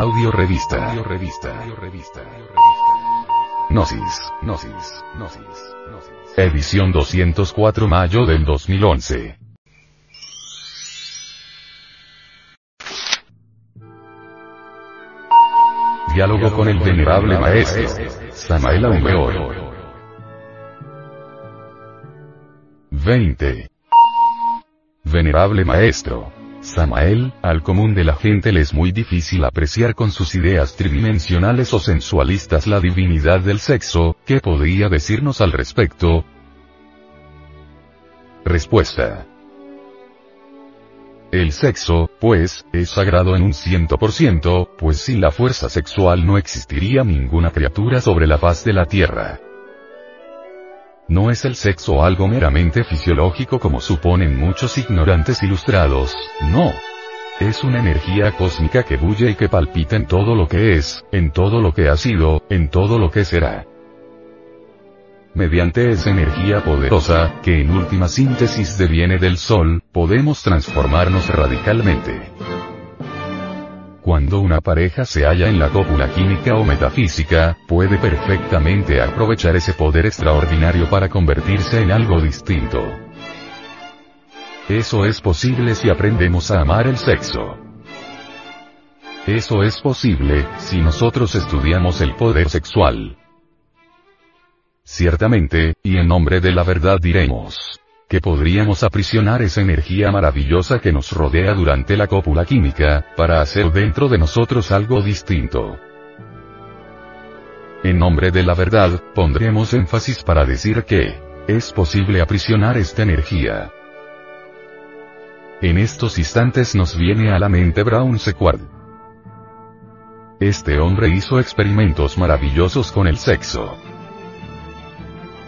Audio revista. Audio revista. Audio revista. Gnosis. Gnosis. Gnosis. Edición 204 mayo del 2011. Diálogo con el venerable maestro. Samael Aumeor. 20. Venerable maestro. Samael, al común de la gente le es muy difícil apreciar con sus ideas tridimensionales o sensualistas la divinidad del sexo, ¿qué podría decirnos al respecto? Respuesta. El sexo, pues, es sagrado en un ciento por ciento, pues sin la fuerza sexual no existiría ninguna criatura sobre la faz de la tierra. No es el sexo algo meramente fisiológico como suponen muchos ignorantes ilustrados, no. Es una energía cósmica que bulle y que palpita en todo lo que es, en todo lo que ha sido, en todo lo que será. Mediante esa energía poderosa, que en última síntesis deviene del Sol, podemos transformarnos radicalmente. Cuando una pareja se halla en la cópula química o metafísica, puede perfectamente aprovechar ese poder extraordinario para convertirse en algo distinto. Eso es posible si aprendemos a amar el sexo. Eso es posible, si nosotros estudiamos el poder sexual. Ciertamente, y en nombre de la verdad diremos, que podríamos aprisionar esa energía maravillosa que nos rodea durante la cópula química, para hacer dentro de nosotros algo distinto. En nombre de la verdad, pondremos énfasis para decir que, es posible aprisionar esta energía. En estos instantes nos viene a la mente Brown Sequard. Este hombre hizo experimentos maravillosos con el sexo.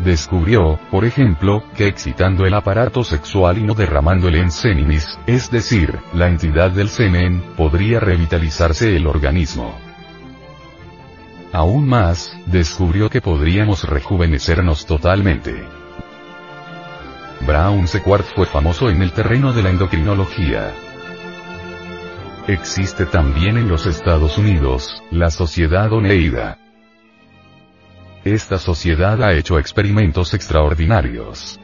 Descubrió, por ejemplo, que excitando el aparato sexual y no derramando el ensenimis, es decir, la entidad del semen, podría revitalizarse el organismo. Aún más, descubrió que podríamos rejuvenecernos totalmente. Brown Sequard fue famoso en el terreno de la endocrinología. Existe también en los Estados Unidos, la Sociedad Oneida. Esta sociedad ha hecho experimentos extraordinarios.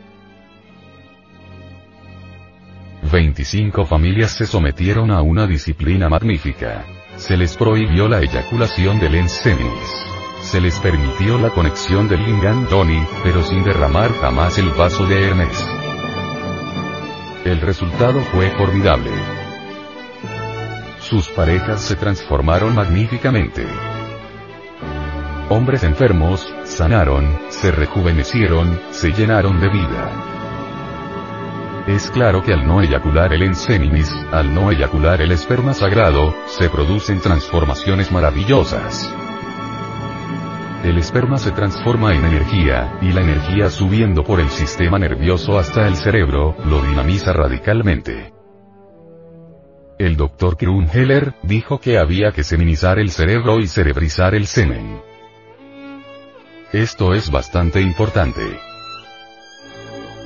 25 familias se sometieron a una disciplina magnífica. Se les prohibió la eyaculación del ensemis. Se les permitió la conexión del lingam Tony, pero sin derramar jamás el vaso de Hermes. El resultado fue formidable. Sus parejas se transformaron magníficamente. Hombres enfermos, sanaron, se rejuvenecieron, se llenaron de vida. Es claro que al no eyacular el ensenimis, al no eyacular el esperma sagrado, se producen transformaciones maravillosas. El esperma se transforma en energía, y la energía subiendo por el sistema nervioso hasta el cerebro, lo dinamiza radicalmente. El Dr. Krunheller, dijo que había que seminizar el cerebro y cerebrizar el semen. Esto es bastante importante.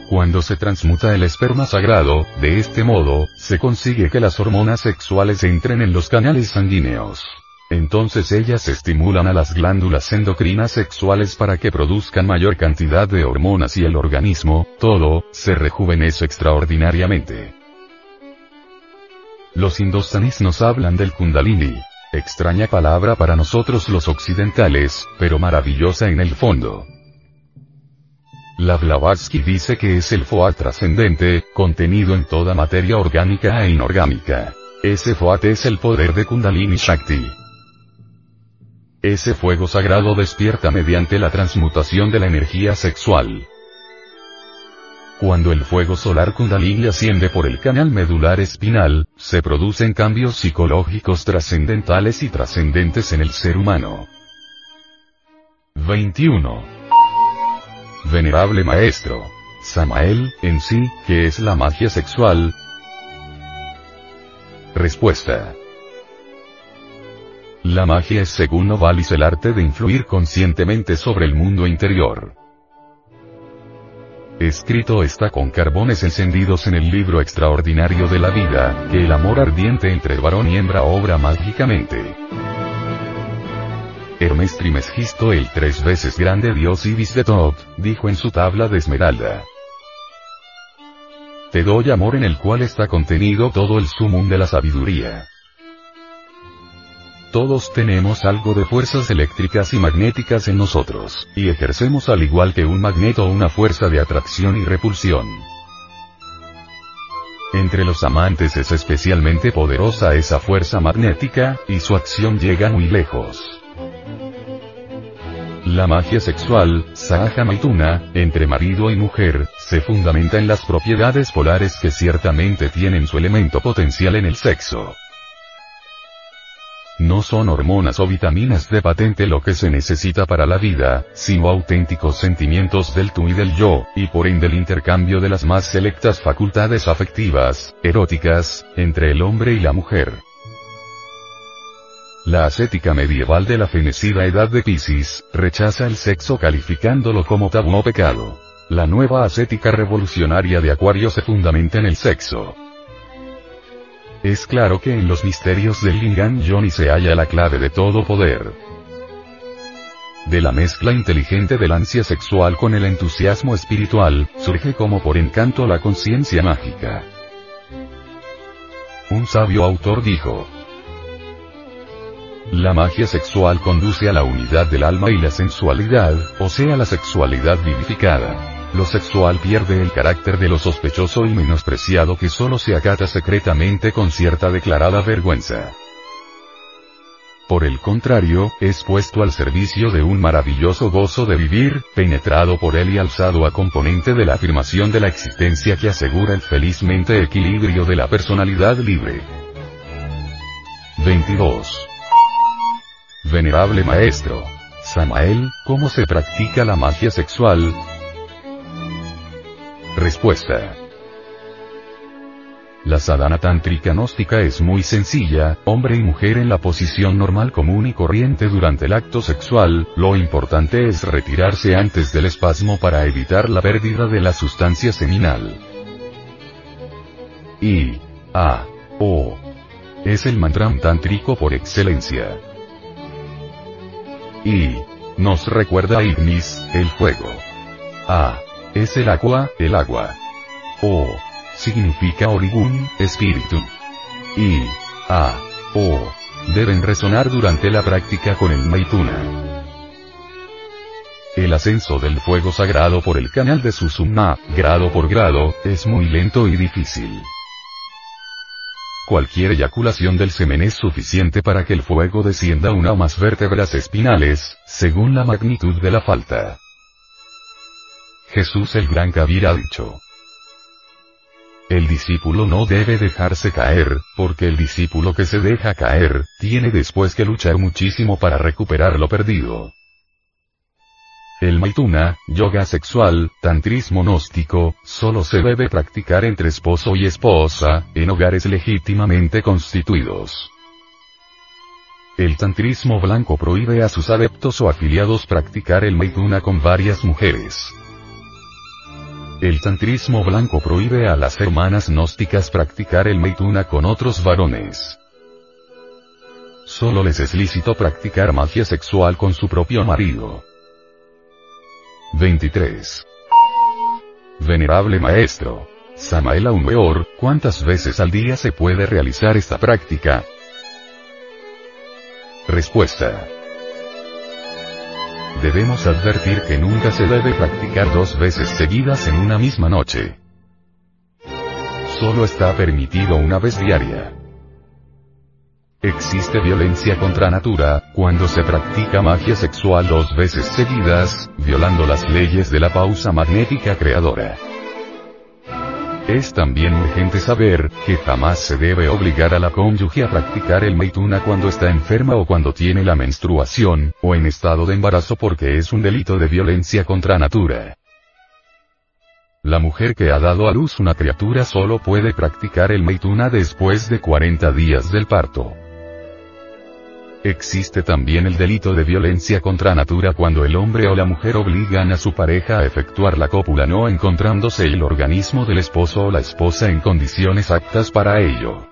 Cuando se transmuta el esperma sagrado, de este modo, se consigue que las hormonas sexuales entren en los canales sanguíneos. Entonces ellas estimulan a las glándulas endocrinas sexuales para que produzcan mayor cantidad de hormonas y el organismo, todo, se rejuvenece extraordinariamente. Los indostanis nos hablan del kundalini, Extraña palabra para nosotros los occidentales, pero maravillosa en el fondo. La Blavatsky dice que es el Foat trascendente, contenido en toda materia orgánica e inorgánica. Ese Foat es el poder de Kundalini Shakti. Ese fuego sagrado despierta mediante la transmutación de la energía sexual. Cuando el fuego solar Kundalini asciende por el canal medular espinal, se producen cambios psicológicos trascendentales y trascendentes en el ser humano. 21. Venerable Maestro. Samael, en sí, ¿qué es la magia sexual? Respuesta. La magia es según Novalis el arte de influir conscientemente sobre el mundo interior. Escrito está con carbones encendidos en el libro extraordinario de la vida, que el amor ardiente entre varón y hembra obra mágicamente. Hermes Trimesgisto el tres veces grande dios Ibis de Top, dijo en su tabla de esmeralda. Te doy amor en el cual está contenido todo el sumum de la sabiduría. Todos tenemos algo de fuerzas eléctricas y magnéticas en nosotros, y ejercemos al igual que un magneto una fuerza de atracción y repulsión. Entre los amantes es especialmente poderosa esa fuerza magnética, y su acción llega muy lejos. La magia sexual, Sahaja Maituna, entre marido y mujer, se fundamenta en las propiedades polares que ciertamente tienen su elemento potencial en el sexo. No son hormonas o vitaminas de patente lo que se necesita para la vida, sino auténticos sentimientos del tú y del yo, y por ende el intercambio de las más selectas facultades afectivas, eróticas, entre el hombre y la mujer. La ascética medieval de la fenecida edad de Piscis, rechaza el sexo calificándolo como tabú o pecado. La nueva ascética revolucionaria de Acuario se fundamenta en el sexo. Es claro que en los misterios del Lingam Johnny se halla la clave de todo poder. De la mezcla inteligente del ansia sexual con el entusiasmo espiritual, surge como por encanto la conciencia mágica. Un sabio autor dijo, la magia sexual conduce a la unidad del alma y la sensualidad, o sea la sexualidad vivificada lo sexual pierde el carácter de lo sospechoso y menospreciado que solo se acata secretamente con cierta declarada vergüenza. Por el contrario, es puesto al servicio de un maravilloso gozo de vivir, penetrado por él y alzado a componente de la afirmación de la existencia que asegura el felizmente equilibrio de la personalidad libre. 22. Venerable Maestro. Samael, ¿cómo se practica la magia sexual? Respuesta. La sadhana tántrica gnóstica es muy sencilla, hombre y mujer en la posición normal común y corriente durante el acto sexual, lo importante es retirarse antes del espasmo para evitar la pérdida de la sustancia seminal. I. A. O. Es el mantra tántrico por excelencia. I. Nos recuerda a Ignis, el fuego. A. Es el agua, el agua. O. Significa origun, espíritu. Y. A. O. Deben resonar durante la práctica con el Maituna. El ascenso del fuego sagrado por el canal de Susumna, grado por grado, es muy lento y difícil. Cualquier eyaculación del semen es suficiente para que el fuego descienda una o más vértebras espinales, según la magnitud de la falta. Jesús el Gran Kabir ha dicho. El discípulo no debe dejarse caer, porque el discípulo que se deja caer, tiene después que luchar muchísimo para recuperar lo perdido. El maituna, yoga sexual, tantrismo gnóstico, solo se debe practicar entre esposo y esposa, en hogares legítimamente constituidos. El tantrismo blanco prohíbe a sus adeptos o afiliados practicar el maituna con varias mujeres. El tantrismo blanco prohíbe a las hermanas gnósticas practicar el meituna con otros varones. Solo les es lícito practicar magia sexual con su propio marido. 23. Venerable Maestro. Samael Aumeor, ¿cuántas veces al día se puede realizar esta práctica? Respuesta. Debemos advertir que nunca se debe practicar dos veces seguidas en una misma noche. Solo está permitido una vez diaria. Existe violencia contra natura, cuando se practica magia sexual dos veces seguidas, violando las leyes de la pausa magnética creadora. Es también urgente saber, que jamás se debe obligar a la cónyuge a practicar el meituna cuando está enferma o cuando tiene la menstruación, o en estado de embarazo porque es un delito de violencia contra natura. La mujer que ha dado a luz una criatura solo puede practicar el meituna después de 40 días del parto. Existe también el delito de violencia contra natura cuando el hombre o la mujer obligan a su pareja a efectuar la cópula no encontrándose el organismo del esposo o la esposa en condiciones aptas para ello.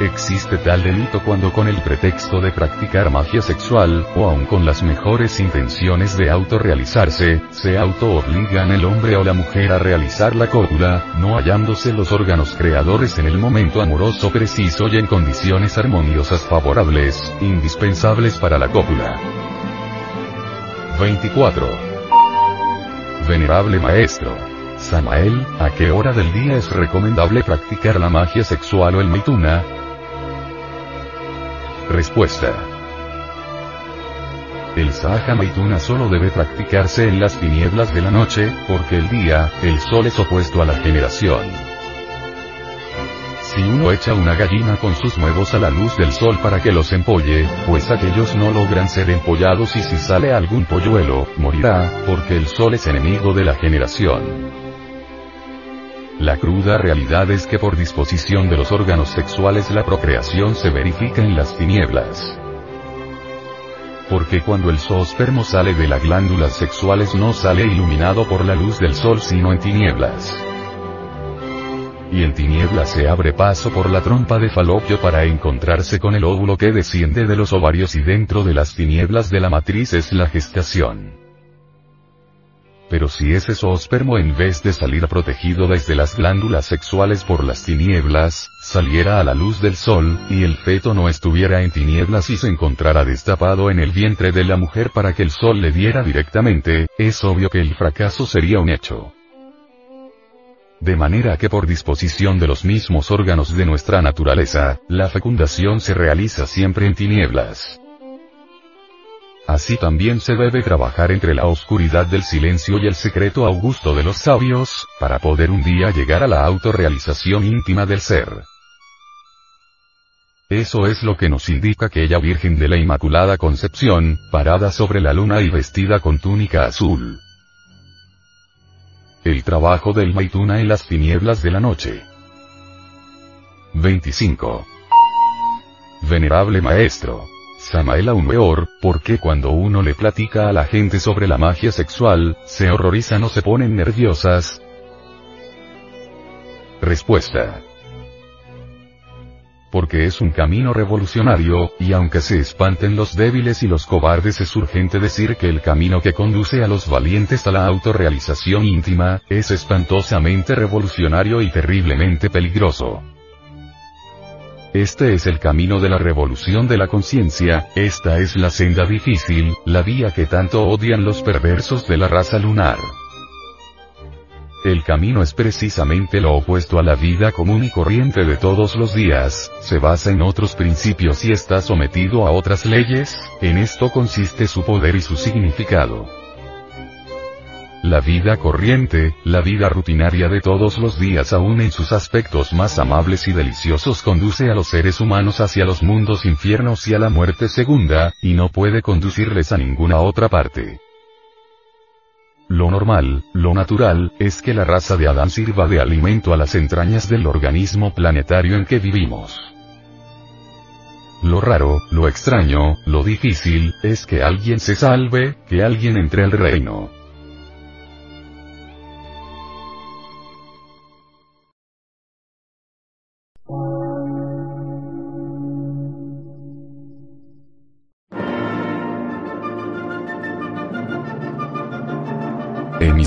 Existe tal delito cuando con el pretexto de practicar magia sexual, o aun con las mejores intenciones de autorrealizarse, se auto-obligan el hombre o la mujer a realizar la cópula, no hallándose los órganos creadores en el momento amoroso preciso y en condiciones armoniosas favorables, indispensables para la cópula. 24. Venerable Maestro. Samael, ¿a qué hora del día es recomendable practicar la magia sexual o el maituna? Respuesta. El Sahaja Maituna solo debe practicarse en las tinieblas de la noche, porque el día, el sol es opuesto a la generación. Si uno echa una gallina con sus huevos a la luz del sol para que los empolle, pues aquellos no logran ser empollados y si sale algún polluelo, morirá, porque el sol es enemigo de la generación. La cruda realidad es que por disposición de los órganos sexuales la procreación se verifica en las tinieblas. Porque cuando el zoospermo sale de las glándulas sexuales no sale iluminado por la luz del sol sino en tinieblas. Y en tinieblas se abre paso por la trompa de falopio para encontrarse con el óvulo que desciende de los ovarios y dentro de las tinieblas de la matriz es la gestación. Pero si ese zoospermo en vez de salir protegido desde las glándulas sexuales por las tinieblas, saliera a la luz del sol, y el feto no estuviera en tinieblas y se encontrara destapado en el vientre de la mujer para que el sol le diera directamente, es obvio que el fracaso sería un hecho. De manera que por disposición de los mismos órganos de nuestra naturaleza, la fecundación se realiza siempre en tinieblas. Así también se debe trabajar entre la oscuridad del silencio y el secreto augusto de los sabios, para poder un día llegar a la autorrealización íntima del ser. Eso es lo que nos indica aquella Virgen de la Inmaculada Concepción, parada sobre la luna y vestida con túnica azul. El trabajo del Maituna en las tinieblas de la noche. 25. Venerable Maestro. Samael aún peor, porque cuando uno le platica a la gente sobre la magia sexual, se horrorizan o se ponen nerviosas. Respuesta. Porque es un camino revolucionario, y aunque se espanten los débiles y los cobardes es urgente decir que el camino que conduce a los valientes a la autorrealización íntima, es espantosamente revolucionario y terriblemente peligroso. Este es el camino de la revolución de la conciencia, esta es la senda difícil, la vía que tanto odian los perversos de la raza lunar. El camino es precisamente lo opuesto a la vida común y corriente de todos los días, se basa en otros principios y está sometido a otras leyes, en esto consiste su poder y su significado. La vida corriente, la vida rutinaria de todos los días aún en sus aspectos más amables y deliciosos conduce a los seres humanos hacia los mundos infiernos y a la muerte segunda, y no puede conducirles a ninguna otra parte. Lo normal, lo natural, es que la raza de Adán sirva de alimento a las entrañas del organismo planetario en que vivimos. Lo raro, lo extraño, lo difícil, es que alguien se salve, que alguien entre al reino.